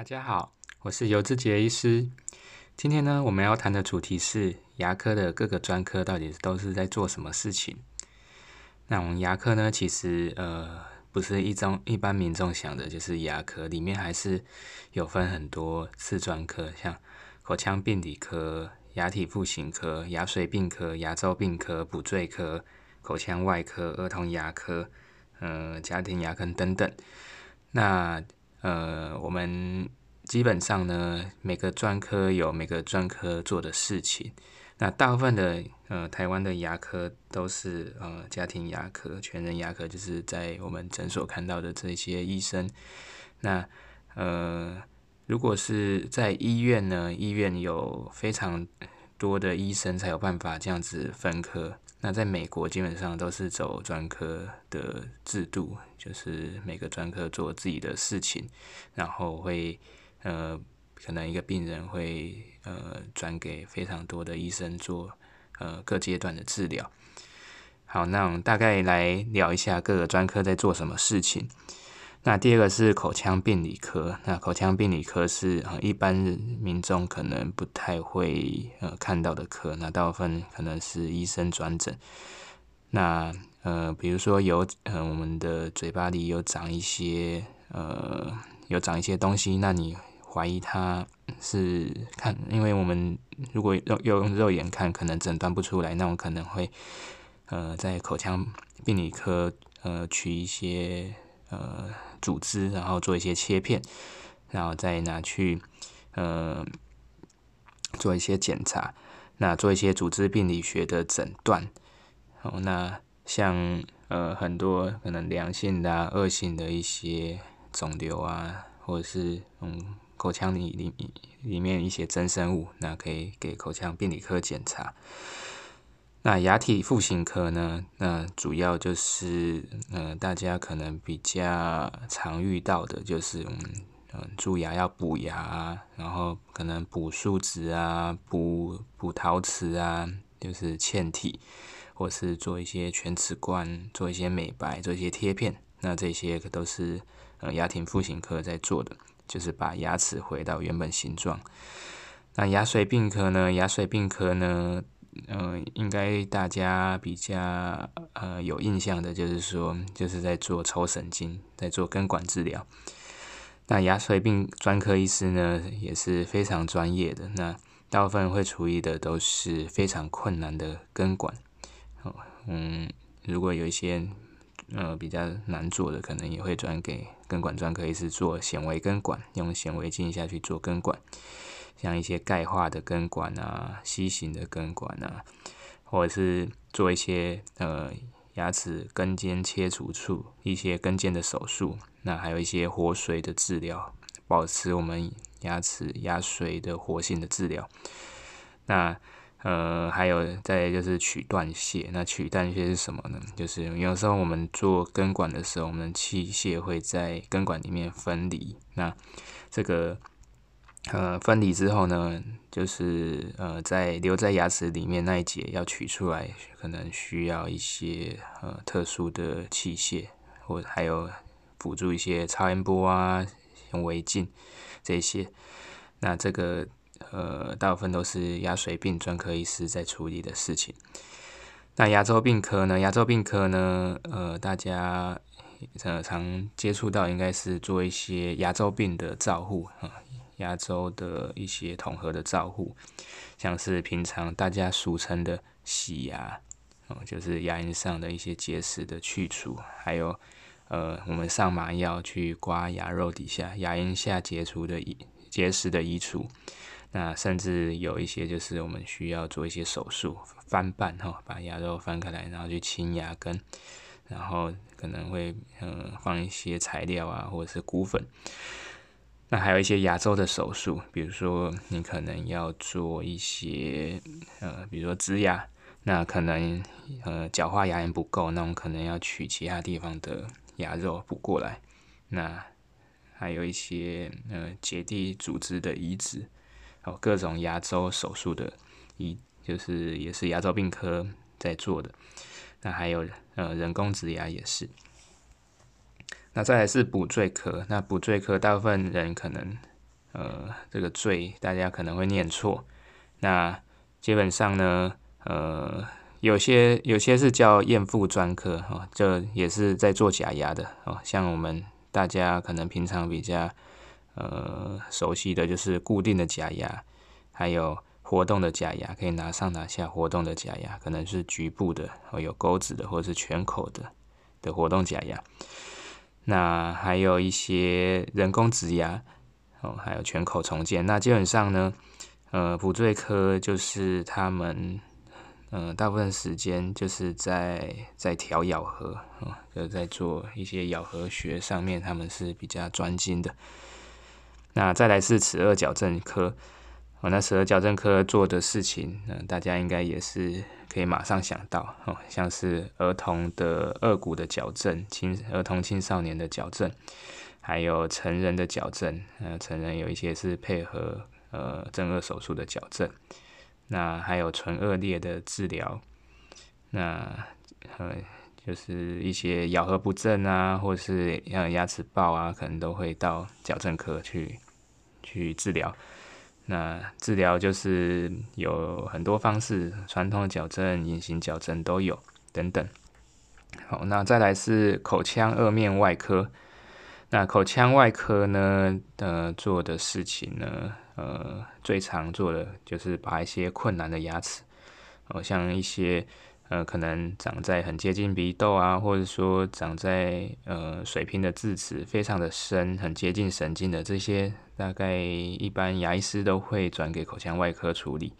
大家好，我是尤志杰医师。今天呢，我们要谈的主题是牙科的各个专科到底都是在做什么事情。那我们牙科呢，其实呃不是一中一般民众想的，就是牙科里面还是有分很多次专科，像口腔病理科、牙体复形科、牙髓病科、牙周病科、补缀科、口腔外科、儿童牙科、呃家庭牙科等等。那呃，我们基本上呢，每个专科有每个专科做的事情。那大部分的呃，台湾的牙科都是呃家庭牙科、全人牙科，就是在我们诊所看到的这些医生。那呃，如果是在医院呢，医院有非常多的医生才有办法这样子分科。那在美国基本上都是走专科的制度，就是每个专科做自己的事情，然后会呃可能一个病人会呃转给非常多的医生做呃各阶段的治疗。好，那我们大概来聊一下各个专科在做什么事情。那第二个是口腔病理科，那口腔病理科是呃一般民众可能不太会呃看到的科，那大部分可能是医生转诊。那呃比如说有呃我们的嘴巴里有长一些呃有长一些东西，那你怀疑它是看，因为我们如果用用肉眼看，可能诊断不出来，那我可能会呃在口腔病理科呃取一些呃。组织，然后做一些切片，然后再拿去呃做一些检查，那做一些组织病理学的诊断。哦，那像呃很多可能良性的、恶性的一些肿瘤啊，或者是嗯口腔里里里面一些增生物，那可以给口腔病理科检查。那牙体复形科呢？那主要就是，呃，大家可能比较常遇到的，就是嗯，蛀牙要补牙，然后可能补树脂啊，补补陶瓷啊，就是嵌体，或是做一些全瓷冠，做一些美白，做一些贴片。那这些都是呃牙体复形科在做的，就是把牙齿回到原本形状。那牙髓病科呢？牙髓病科呢？嗯，应该大家比较呃有印象的，就是说，就是在做抽神经，在做根管治疗。那牙髓病专科医师呢，也是非常专业的。那大部分会处理的都是非常困难的根管。嗯，如果有一些呃比较难做的，可能也会转给根管专科医师做显微根管，用显微镜下去做根管。像一些钙化的根管啊、畸形的根管啊，或者是做一些呃牙齿根尖切除处一些根尖的手术，那还有一些活髓的治疗，保持我们牙齿牙髓的活性的治疗。那呃还有再就是取断屑，那取断屑是什么呢？就是有时候我们做根管的时候，我们器械会在根管里面分离，那这个。呃，分离之后呢，就是呃，在留在牙齿里面那一节要取出来，可能需要一些呃特殊的器械，或还有辅助一些超音波啊、显微镜这些。那这个呃，大部分都是牙髓病专科医师在处理的事情。那牙周病科呢？牙周病科呢？呃，大家呃常接触到应该是做一些牙周病的照护啊。牙周的一些统合的照护，像是平常大家俗称的洗牙，哦，就是牙龈上的一些结石的去除，还有呃，我们上麻药去刮牙肉底下牙龈下结除的结石的移除，那甚至有一些就是我们需要做一些手术翻瓣哈，把牙肉翻开来，然后去清牙根，然后可能会嗯放一些材料啊，或者是骨粉。那还有一些牙周的手术，比如说你可能要做一些呃，比如说植牙，那可能呃角化牙龈不够，那我们可能要取其他地方的牙肉补过来。那还有一些呃结缔组织的移植，哦各种牙周手术的移，就是也是牙周病科在做的。那还有呃人工植牙也是。那再来是补缀科，那补缀科大部分人可能呃，这个缀大家可能会念错。那基本上呢，呃，有些有些是叫验腹专科哦，这也是在做假牙的哦。像我们大家可能平常比较呃熟悉的就是固定的假牙，还有活动的假牙，可以拿上拿下活动的假牙，可能是局部的哦，有钩子的或者是全口的的活动假牙。那还有一些人工植牙哦，还有全口重建。那基本上呢。呃，补缀科就是他们，呃，大部分时间就是在在调咬合，哦，就在做一些咬合学上面，他们是比较专精的。那再来是齿颚矫正科，哦，那齿颚矫正科做的事情，嗯，大家应该也是可以马上想到，哦，像是儿童的颚骨的矫正，青儿童青少年的矫正，还有成人的矫正，呃，成人有一些是配合。呃，正颚手术的矫正，那还有唇腭裂的治疗，那呃就是一些咬合不正啊，或是呃牙齿爆啊，可能都会到矫正科去去治疗。那治疗就是有很多方式，传统的矫正、隐形矫正都有等等。好，那再来是口腔颚面外科。那口腔外科呢，呃，做的事情呢？呃，最常做的就是把一些困难的牙齿，哦，像一些呃，可能长在很接近鼻窦啊，或者说长在呃水平的智齿非常的深，很接近神经的这些，大概一般牙医师都会转给口腔外科处理。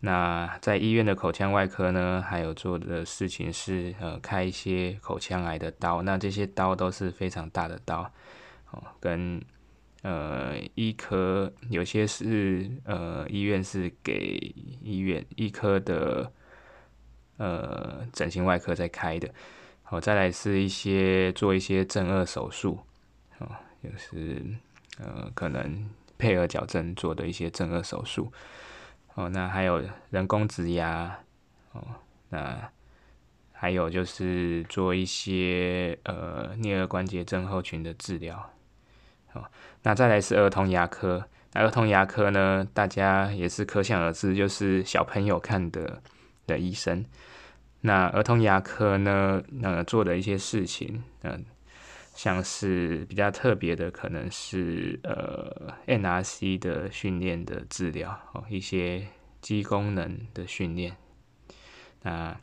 那在医院的口腔外科呢，还有做的事情是呃，开一些口腔癌的刀，那这些刀都是非常大的刀，哦，跟。呃，医科有些是呃，医院是给医院医科的呃整形外科在开的，好，再来是一些做一些正颚手术，哦，就是呃可能配合矫正做的一些正颚手术，哦，那还有人工植牙，哦，那还有就是做一些呃颞颌关节症候群的治疗。哦，那再来是儿童牙科。那儿童牙科呢，大家也是可想而知，就是小朋友看的的医生。那儿童牙科呢，呃，做的一些事情，嗯，像是比较特别的，可能是呃，NRC 的训练的治疗哦，一些肌功能的训练。那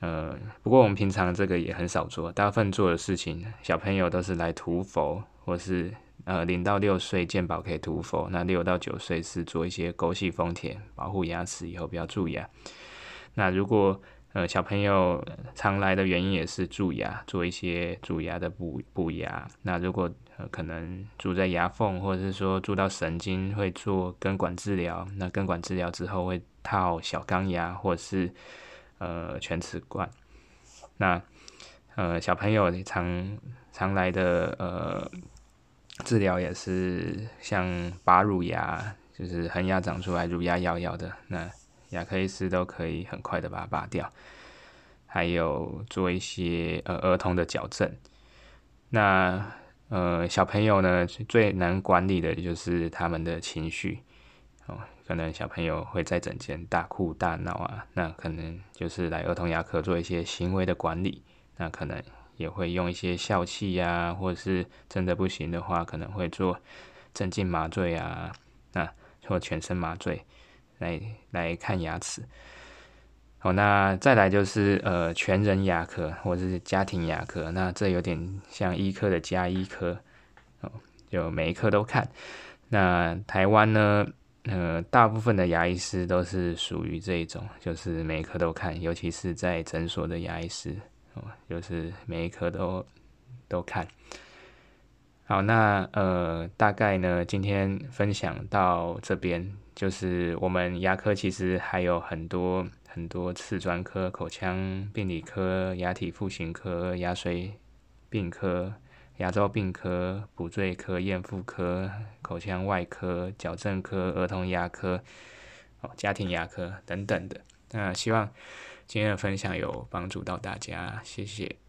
呃，不过我们平常这个也很少做，大部分做的事情，小朋友都是来涂氟或是。呃，零到六岁健保可以涂氟，那六到九岁是做一些沟系丰田，保护牙齿以后不要蛀牙。那如果呃小朋友常来的原因也是蛀牙，做一些蛀牙的补补牙。那如果呃可能蛀在牙缝，或者是说蛀到神经，会做根管治疗。那根管治疗之后会套小钢牙，或者是呃全齿冠。那呃小朋友常常来的呃。治疗也是像拔乳牙，就是恒牙长出来，乳牙咬咬的，那牙科医师都可以很快的把它拔掉。还有做一些呃儿童的矫正。那呃小朋友呢最难管理的就是他们的情绪哦，可能小朋友会在诊间大哭大闹啊，那可能就是来儿童牙科做一些行为的管理，那可能。也会用一些笑气呀，或者是真的不行的话，可能会做镇静麻醉啊，那或全身麻醉来来看牙齿。好，那再来就是呃全人牙科或者是家庭牙科，那这有点像医科的加医科哦，就每一科都看。那台湾呢，呃大部分的牙医师都是属于这一种，就是每一科都看，尤其是在诊所的牙医师。哦，就是每一科都都看好。那呃，大概呢，今天分享到这边，就是我们牙科其实还有很多很多次专科，口腔病理科、牙体复形科、牙髓病科、牙周病科、补缀科、验妇科、口腔外科、矫正科、儿童牙科、哦，家庭牙科等等的。那希望。今天的分享有帮助到大家，谢谢。